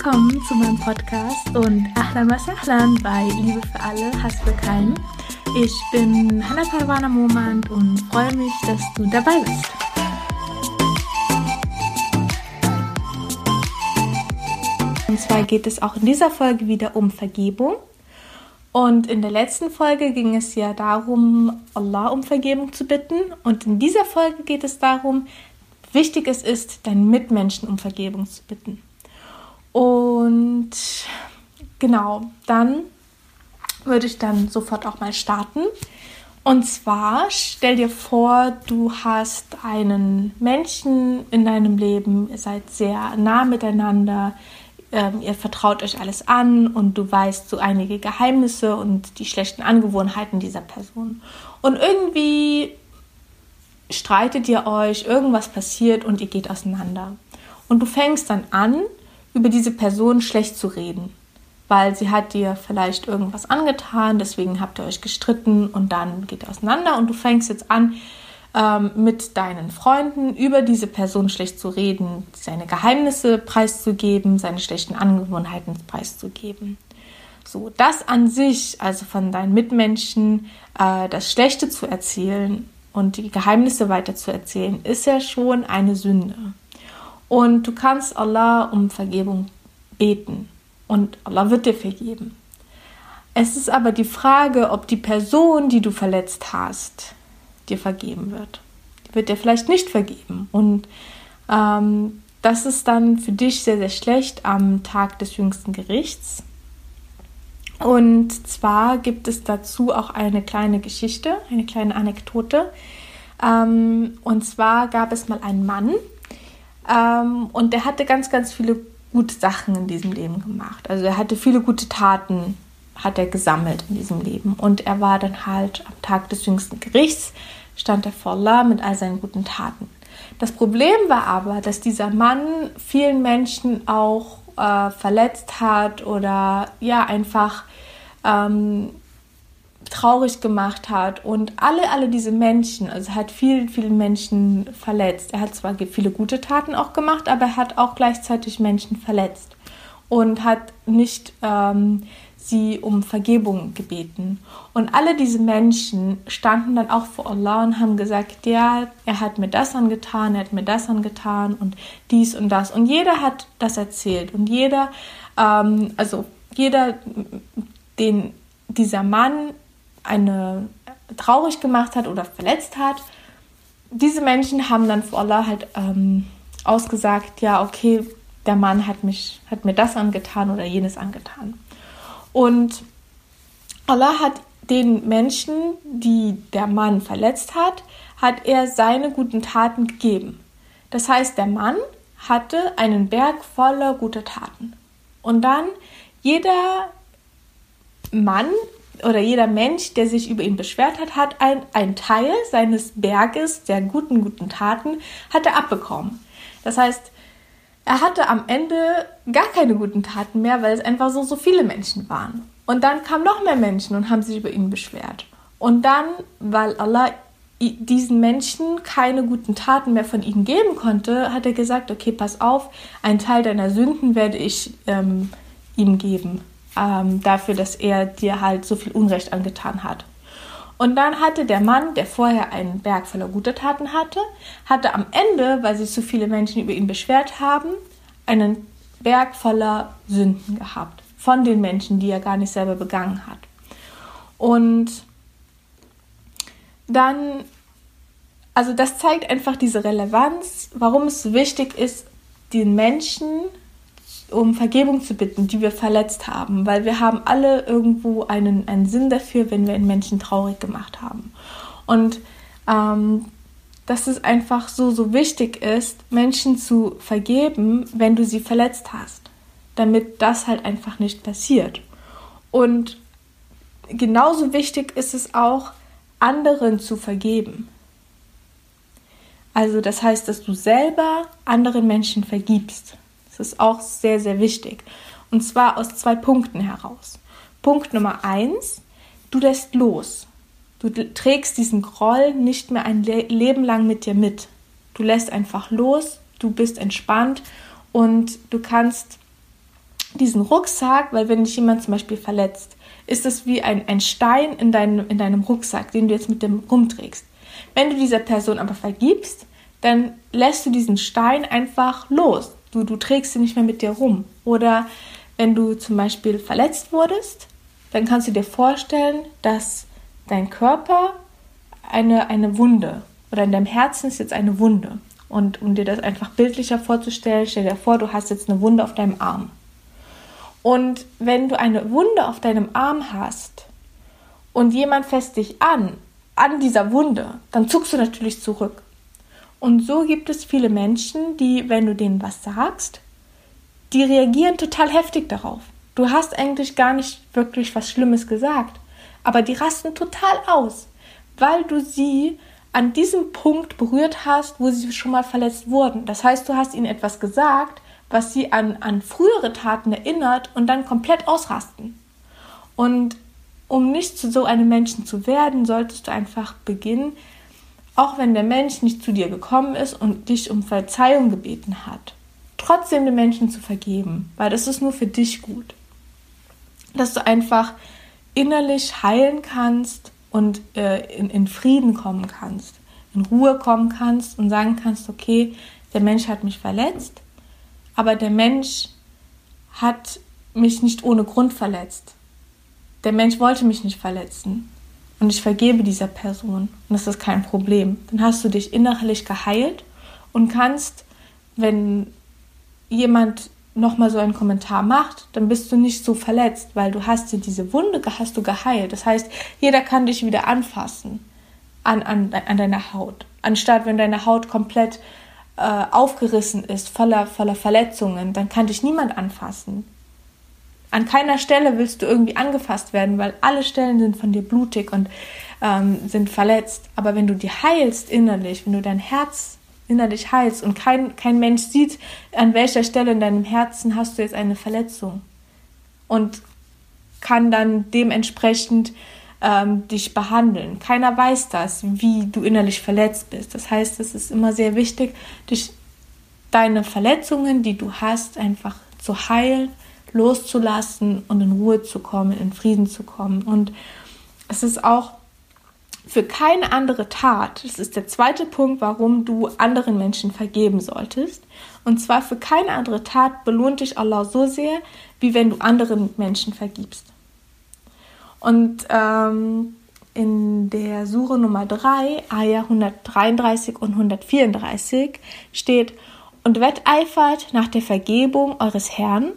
Willkommen zu meinem Podcast und Ahlan was Ahlan bei Liebe für alle, Hass für keinen. Ich bin Hannah Parwana Momand und freue mich, dass du dabei bist. Und zwar geht es auch in dieser Folge wieder um Vergebung. Und in der letzten Folge ging es ja darum, Allah um Vergebung zu bitten. Und in dieser Folge geht es darum, wichtig es ist, deinen Mitmenschen um Vergebung zu bitten. Und genau, dann würde ich dann sofort auch mal starten. Und zwar stell dir vor, du hast einen Menschen in deinem Leben, ihr seid sehr nah miteinander, ähm, ihr vertraut euch alles an und du weißt so einige Geheimnisse und die schlechten Angewohnheiten dieser Person. Und irgendwie streitet ihr euch, irgendwas passiert und ihr geht auseinander. Und du fängst dann an, über diese Person schlecht zu reden, weil sie hat dir vielleicht irgendwas angetan, deswegen habt ihr euch gestritten und dann geht ihr auseinander und du fängst jetzt an, ähm, mit deinen Freunden über diese Person schlecht zu reden, seine Geheimnisse preiszugeben, seine schlechten Angewohnheiten preiszugeben. So, das an sich, also von deinen Mitmenschen, äh, das Schlechte zu erzählen und die Geheimnisse weiter zu erzählen, ist ja schon eine Sünde. Und du kannst Allah um Vergebung beten und Allah wird dir vergeben. Es ist aber die Frage, ob die Person, die du verletzt hast, dir vergeben wird. Die wird dir vielleicht nicht vergeben. Und ähm, das ist dann für dich sehr, sehr schlecht am Tag des jüngsten Gerichts. Und zwar gibt es dazu auch eine kleine Geschichte, eine kleine Anekdote. Ähm, und zwar gab es mal einen Mann ähm, und der hatte ganz, ganz viele gute Sachen in diesem Leben gemacht. Also er hatte viele gute Taten, hat er gesammelt in diesem Leben. Und er war dann halt am Tag des jüngsten Gerichts, stand er vor Allah mit all seinen guten Taten. Das Problem war aber, dass dieser Mann vielen Menschen auch äh, verletzt hat oder ja einfach ähm, traurig gemacht hat und alle, alle diese Menschen, also hat vielen, vielen Menschen verletzt. Er hat zwar viele gute Taten auch gemacht, aber er hat auch gleichzeitig Menschen verletzt und hat nicht ähm, sie um Vergebung gebeten. Und alle diese Menschen standen dann auch vor Allah und haben gesagt, ja, er hat mir das angetan, er hat mir das angetan und dies und das. Und jeder hat das erzählt und jeder, ähm, also jeder, den dieser Mann eine traurig gemacht hat oder verletzt hat, diese Menschen haben dann vor Allah halt ähm, ausgesagt, ja, okay, der Mann hat mich, hat mir das angetan oder jenes angetan. Und Allah hat den Menschen, die der Mann verletzt hat, hat er seine guten Taten gegeben. Das heißt, der Mann hatte einen Berg voller guter Taten. Und dann jeder Mann oder jeder Mensch, der sich über ihn beschwert hat, hat ein, ein Teil seines Berges der guten, guten Taten, hat er abbekommen. Das heißt, er hatte am Ende gar keine guten Taten mehr, weil es einfach so, so viele Menschen waren. Und dann kamen noch mehr Menschen und haben sich über ihn beschwert. Und dann, weil Allah diesen Menschen keine guten Taten mehr von ihnen geben konnte, hat er gesagt, okay, pass auf, einen Teil deiner Sünden werde ich ähm, ihm geben ähm, dafür, dass er dir halt so viel Unrecht angetan hat. Und dann hatte der Mann, der vorher einen Berg voller guter Taten hatte, hatte am Ende, weil sich so viele Menschen über ihn beschwert haben, einen Berg voller Sünden gehabt. Von den Menschen, die er gar nicht selber begangen hat. Und dann, also das zeigt einfach diese Relevanz, warum es so wichtig ist, den Menschen um Vergebung zu bitten, die wir verletzt haben, weil wir haben alle irgendwo einen, einen Sinn dafür, wenn wir einen Menschen traurig gemacht haben. Und ähm, dass es einfach so, so wichtig ist, Menschen zu vergeben, wenn du sie verletzt hast, damit das halt einfach nicht passiert. Und genauso wichtig ist es auch, anderen zu vergeben. Also das heißt, dass du selber anderen Menschen vergibst. Das ist auch sehr, sehr wichtig. Und zwar aus zwei Punkten heraus. Punkt Nummer eins, du lässt los. Du trägst diesen Groll nicht mehr ein Le Leben lang mit dir mit. Du lässt einfach los, du bist entspannt und du kannst diesen Rucksack, weil wenn dich jemand zum Beispiel verletzt, ist es wie ein, ein Stein in deinem, in deinem Rucksack, den du jetzt mit dem rumträgst. Wenn du dieser Person aber vergibst, dann lässt du diesen Stein einfach los. Du, du trägst ihn nicht mehr mit dir rum. Oder wenn du zum Beispiel verletzt wurdest, dann kannst du dir vorstellen, dass dein Körper eine, eine Wunde oder in deinem Herzen ist jetzt eine Wunde. Und um dir das einfach bildlicher vorzustellen, stell dir vor, du hast jetzt eine Wunde auf deinem Arm. Und wenn du eine Wunde auf deinem Arm hast und jemand fässt dich an, an dieser Wunde, dann zuckst du natürlich zurück. Und so gibt es viele Menschen, die, wenn du denen was sagst, die reagieren total heftig darauf. Du hast eigentlich gar nicht wirklich was Schlimmes gesagt, aber die rasten total aus, weil du sie an diesem Punkt berührt hast, wo sie schon mal verletzt wurden. Das heißt, du hast ihnen etwas gesagt, was sie an, an frühere Taten erinnert und dann komplett ausrasten. Und um nicht zu so einem Menschen zu werden, solltest du einfach beginnen, auch wenn der Mensch nicht zu dir gekommen ist und dich um Verzeihung gebeten hat, trotzdem den Menschen zu vergeben, weil das ist nur für dich gut. Dass du einfach innerlich heilen kannst und äh, in, in Frieden kommen kannst, in Ruhe kommen kannst und sagen kannst, okay, der Mensch hat mich verletzt, aber der Mensch hat mich nicht ohne Grund verletzt. Der Mensch wollte mich nicht verletzen und ich vergebe dieser Person und das ist kein Problem. Dann hast du dich innerlich geheilt und kannst, wenn jemand nochmal so einen Kommentar macht, dann bist du nicht so verletzt, weil du hast dir diese Wunde hast du geheilt. Das heißt, jeder kann dich wieder anfassen an, an, an deiner Haut. Anstatt wenn deine Haut komplett äh, aufgerissen ist, voller, voller Verletzungen, dann kann dich niemand anfassen. An keiner Stelle willst du irgendwie angefasst werden, weil alle Stellen sind von dir blutig und ähm, sind verletzt. Aber wenn du die heilst innerlich, wenn du dein Herz innerlich heilst und kein, kein Mensch sieht, an welcher Stelle in deinem Herzen hast du jetzt eine Verletzung und kann dann dementsprechend ähm, dich behandeln. Keiner weiß das, wie du innerlich verletzt bist. Das heißt, es ist immer sehr wichtig, dich deine Verletzungen, die du hast, einfach zu heilen loszulassen und in Ruhe zu kommen, in Frieden zu kommen. Und es ist auch für keine andere Tat, das ist der zweite Punkt, warum du anderen Menschen vergeben solltest. Und zwar für keine andere Tat belohnt dich Allah so sehr, wie wenn du anderen Menschen vergibst. Und ähm, in der Sure Nummer 3, Ayah 133 und 134 steht, und wetteifert nach der Vergebung eures Herrn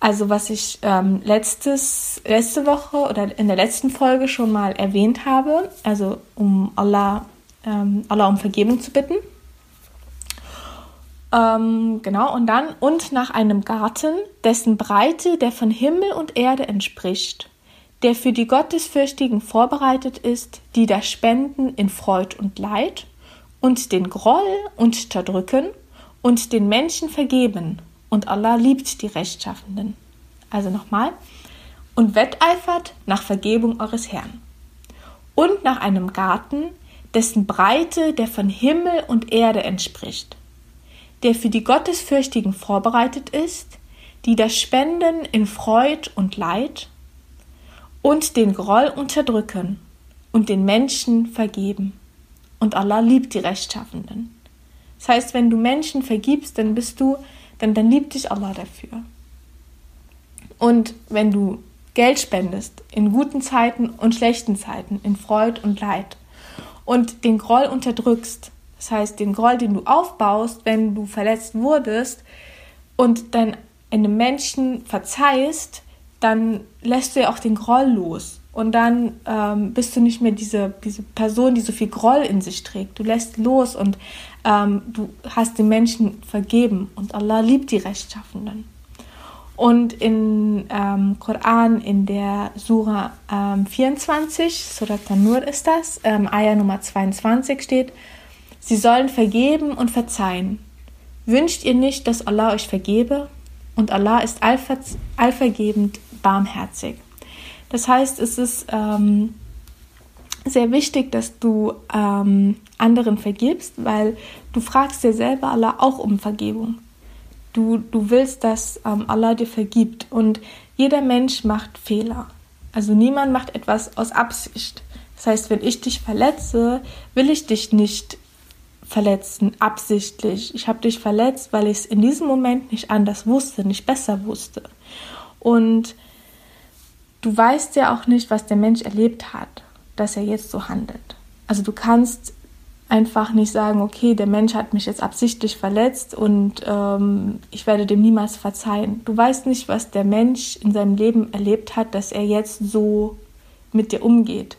also was ich ähm, letztes, letzte Woche oder in der letzten Folge schon mal erwähnt habe, also um Allah, ähm, Allah um Vergebung zu bitten. Ähm, genau, und dann und nach einem Garten, dessen Breite der von Himmel und Erde entspricht, der für die Gottesfürchtigen vorbereitet ist, die da spenden in Freud und Leid und den Groll unterdrücken und den Menschen vergeben und Allah liebt die Rechtschaffenden. Also nochmal. Und wetteifert nach Vergebung eures Herrn. Und nach einem Garten, dessen Breite der von Himmel und Erde entspricht, der für die Gottesfürchtigen vorbereitet ist, die das Spenden in Freud und Leid und den Groll unterdrücken und den Menschen vergeben. Und Allah liebt die Rechtschaffenden. Das heißt, wenn du Menschen vergibst, dann bist du dann, dann liebt dich Allah dafür. Und wenn du Geld spendest, in guten Zeiten und schlechten Zeiten, in Freud und Leid, und den Groll unterdrückst, das heißt den Groll, den du aufbaust, wenn du verletzt wurdest, und dann einem Menschen verzeihst, dann lässt du ja auch den Groll los. Und dann ähm, bist du nicht mehr diese, diese Person, die so viel Groll in sich trägt. Du lässt los und ähm, du hast den Menschen vergeben und Allah liebt die Rechtschaffenden. Und in ähm, Koran, in der Sura ähm, 24, Surat Tanur ist das, ähm, Ayah Nummer 22 steht, sie sollen vergeben und verzeihen. Wünscht ihr nicht, dass Allah euch vergebe? Und Allah ist allver allvergebend barmherzig. Das heißt, es ist ähm, sehr wichtig, dass du ähm, anderen vergibst, weil du fragst dir selber Allah auch um Vergebung. Du, du willst, dass ähm, Allah dir vergibt. Und jeder Mensch macht Fehler. Also niemand macht etwas aus Absicht. Das heißt, wenn ich dich verletze, will ich dich nicht verletzen, absichtlich. Ich habe dich verletzt, weil ich es in diesem Moment nicht anders wusste, nicht besser wusste. Und du weißt ja auch nicht, was der Mensch erlebt hat, dass er jetzt so handelt. Also du kannst einfach nicht sagen, okay, der Mensch hat mich jetzt absichtlich verletzt und ähm, ich werde dem niemals verzeihen. Du weißt nicht, was der Mensch in seinem Leben erlebt hat, dass er jetzt so mit dir umgeht.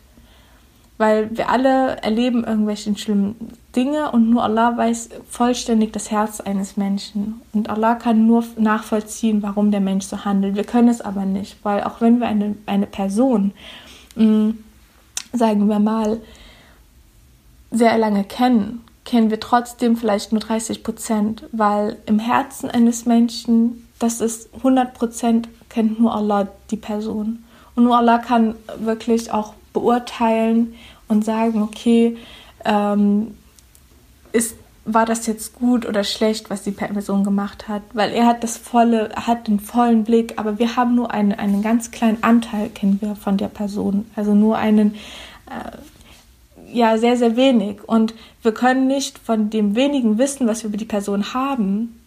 Weil wir alle erleben irgendwelche schlimmen Dinge und nur Allah weiß vollständig das Herz eines Menschen. Und Allah kann nur nachvollziehen, warum der Mensch so handelt. Wir können es aber nicht, weil auch wenn wir eine, eine Person, mh, mm, sagen wir mal, sehr lange kennen, kennen wir trotzdem vielleicht nur 30 Prozent, weil im Herzen eines Menschen, das ist 100 Prozent, kennt nur Allah die Person. Und nur Allah kann wirklich auch beurteilen und sagen, okay, ähm, ist, war das jetzt gut oder schlecht, was die Person gemacht hat, weil er hat das volle, hat den vollen Blick, aber wir haben nur einen, einen ganz kleinen Anteil, kennen wir von der Person, also nur einen, äh, ja sehr, sehr wenig. Und wir können nicht von dem wenigen Wissen, was wir über die Person haben,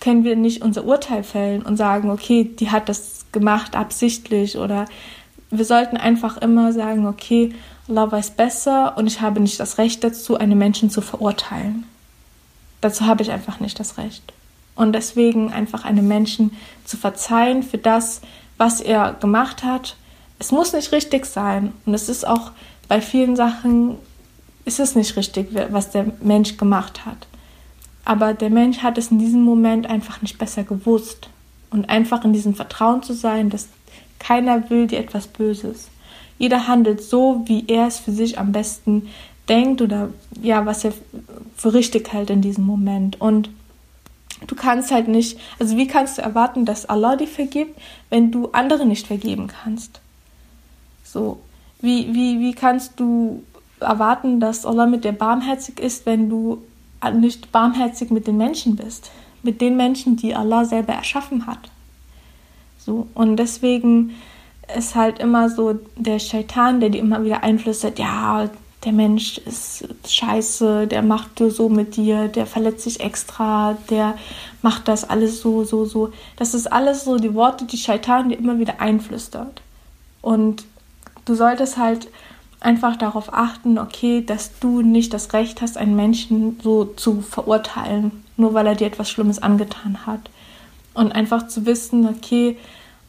können wir nicht unser Urteil fällen und sagen, okay, die hat das gemacht absichtlich oder wir sollten einfach immer sagen, okay, Allah weiß besser und ich habe nicht das Recht dazu, einen Menschen zu verurteilen. Dazu habe ich einfach nicht das Recht. Und deswegen einfach einem Menschen zu verzeihen für das, was er gemacht hat. Es muss nicht richtig sein. Und es ist auch bei vielen Sachen ist es nicht richtig, was der Mensch gemacht hat. Aber der Mensch hat es in diesem Moment einfach nicht besser gewusst. Und einfach in diesem Vertrauen zu sein, dass keiner will dir etwas Böses. Jeder handelt so, wie er es für sich am besten denkt oder ja, was er für richtig hält in diesem Moment. Und du kannst halt nicht, also wie kannst du erwarten, dass Allah dir vergibt, wenn du andere nicht vergeben kannst? So, wie, wie, wie kannst du erwarten, dass Allah mit dir barmherzig ist, wenn du nicht barmherzig mit den Menschen bist. Mit den Menschen, die Allah selber erschaffen hat. So, und deswegen ist halt immer so der Shaitan, der dir immer wieder einflüstert, ja, der Mensch ist scheiße, der macht so mit dir, der verletzt sich extra, der macht das alles so, so, so. Das ist alles so die Worte, die Shaitan dir immer wieder einflüstert. Und du solltest halt einfach darauf achten, okay, dass du nicht das Recht hast, einen Menschen so zu verurteilen, nur weil er dir etwas Schlimmes angetan hat. Und einfach zu wissen, okay,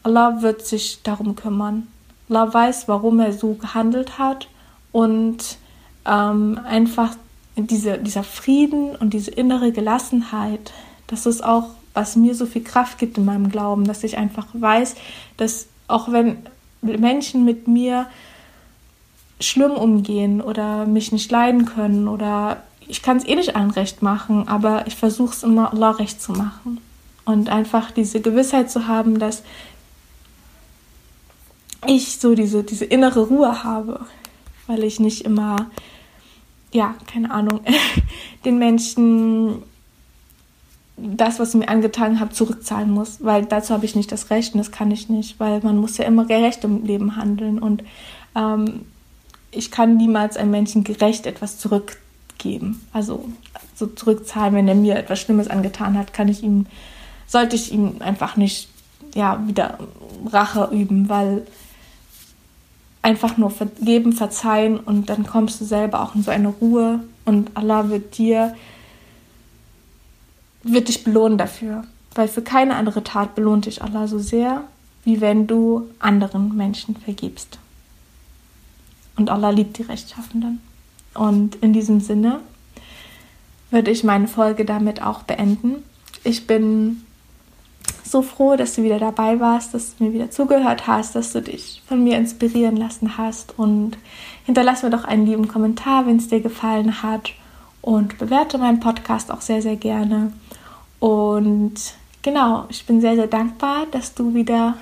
Allah wird sich darum kümmern. Allah weiß, warum er so gehandelt hat und ähm, einfach diese, dieser Frieden und diese innere Gelassenheit, das ist auch, was mir so viel Kraft gibt in meinem Glauben, dass ich einfach weiß, dass auch wenn Menschen mit mir schlimm umgehen oder mich nicht leiden können oder ich kann es eh nicht allen recht machen, aber ich versuche es immer Allah recht zu machen. Und einfach diese Gewissheit zu haben, dass ich so diese, diese innere Ruhe habe, weil ich nicht immer, ja, keine Ahnung, den Menschen das, was sie mir angetan haben, zurückzahlen muss, weil dazu habe ich nicht das Recht und das kann ich nicht, weil man muss ja immer gerecht im Leben handeln und ähm, ich kann niemals einem Menschen gerecht etwas zurückgeben. Also so zurückzahlen, wenn er mir etwas Schlimmes angetan hat, kann ich ihm, sollte ich ihm einfach nicht ja, wieder Rache üben, weil einfach nur vergeben, verzeihen und dann kommst du selber auch in so eine Ruhe und Allah wird dir, wird dich belohnen dafür. Weil für keine andere Tat belohnt dich Allah so sehr, wie wenn du anderen Menschen vergibst. Und Allah liebt die Rechtschaffenden. Und in diesem Sinne würde ich meine Folge damit auch beenden. Ich bin so froh, dass du wieder dabei warst, dass du mir wieder zugehört hast, dass du dich von mir inspirieren lassen hast. Und hinterlass mir doch einen lieben Kommentar, wenn es dir gefallen hat. Und bewerte meinen Podcast auch sehr, sehr gerne. Und genau, ich bin sehr, sehr dankbar, dass du wieder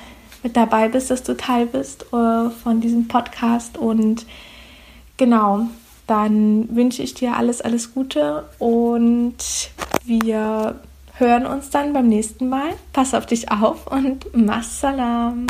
mit dabei bist, dass du Teil bist äh, von diesem Podcast. Und genau, dann wünsche ich dir alles, alles Gute und wir hören uns dann beim nächsten Mal. Pass auf dich auf und Massalam.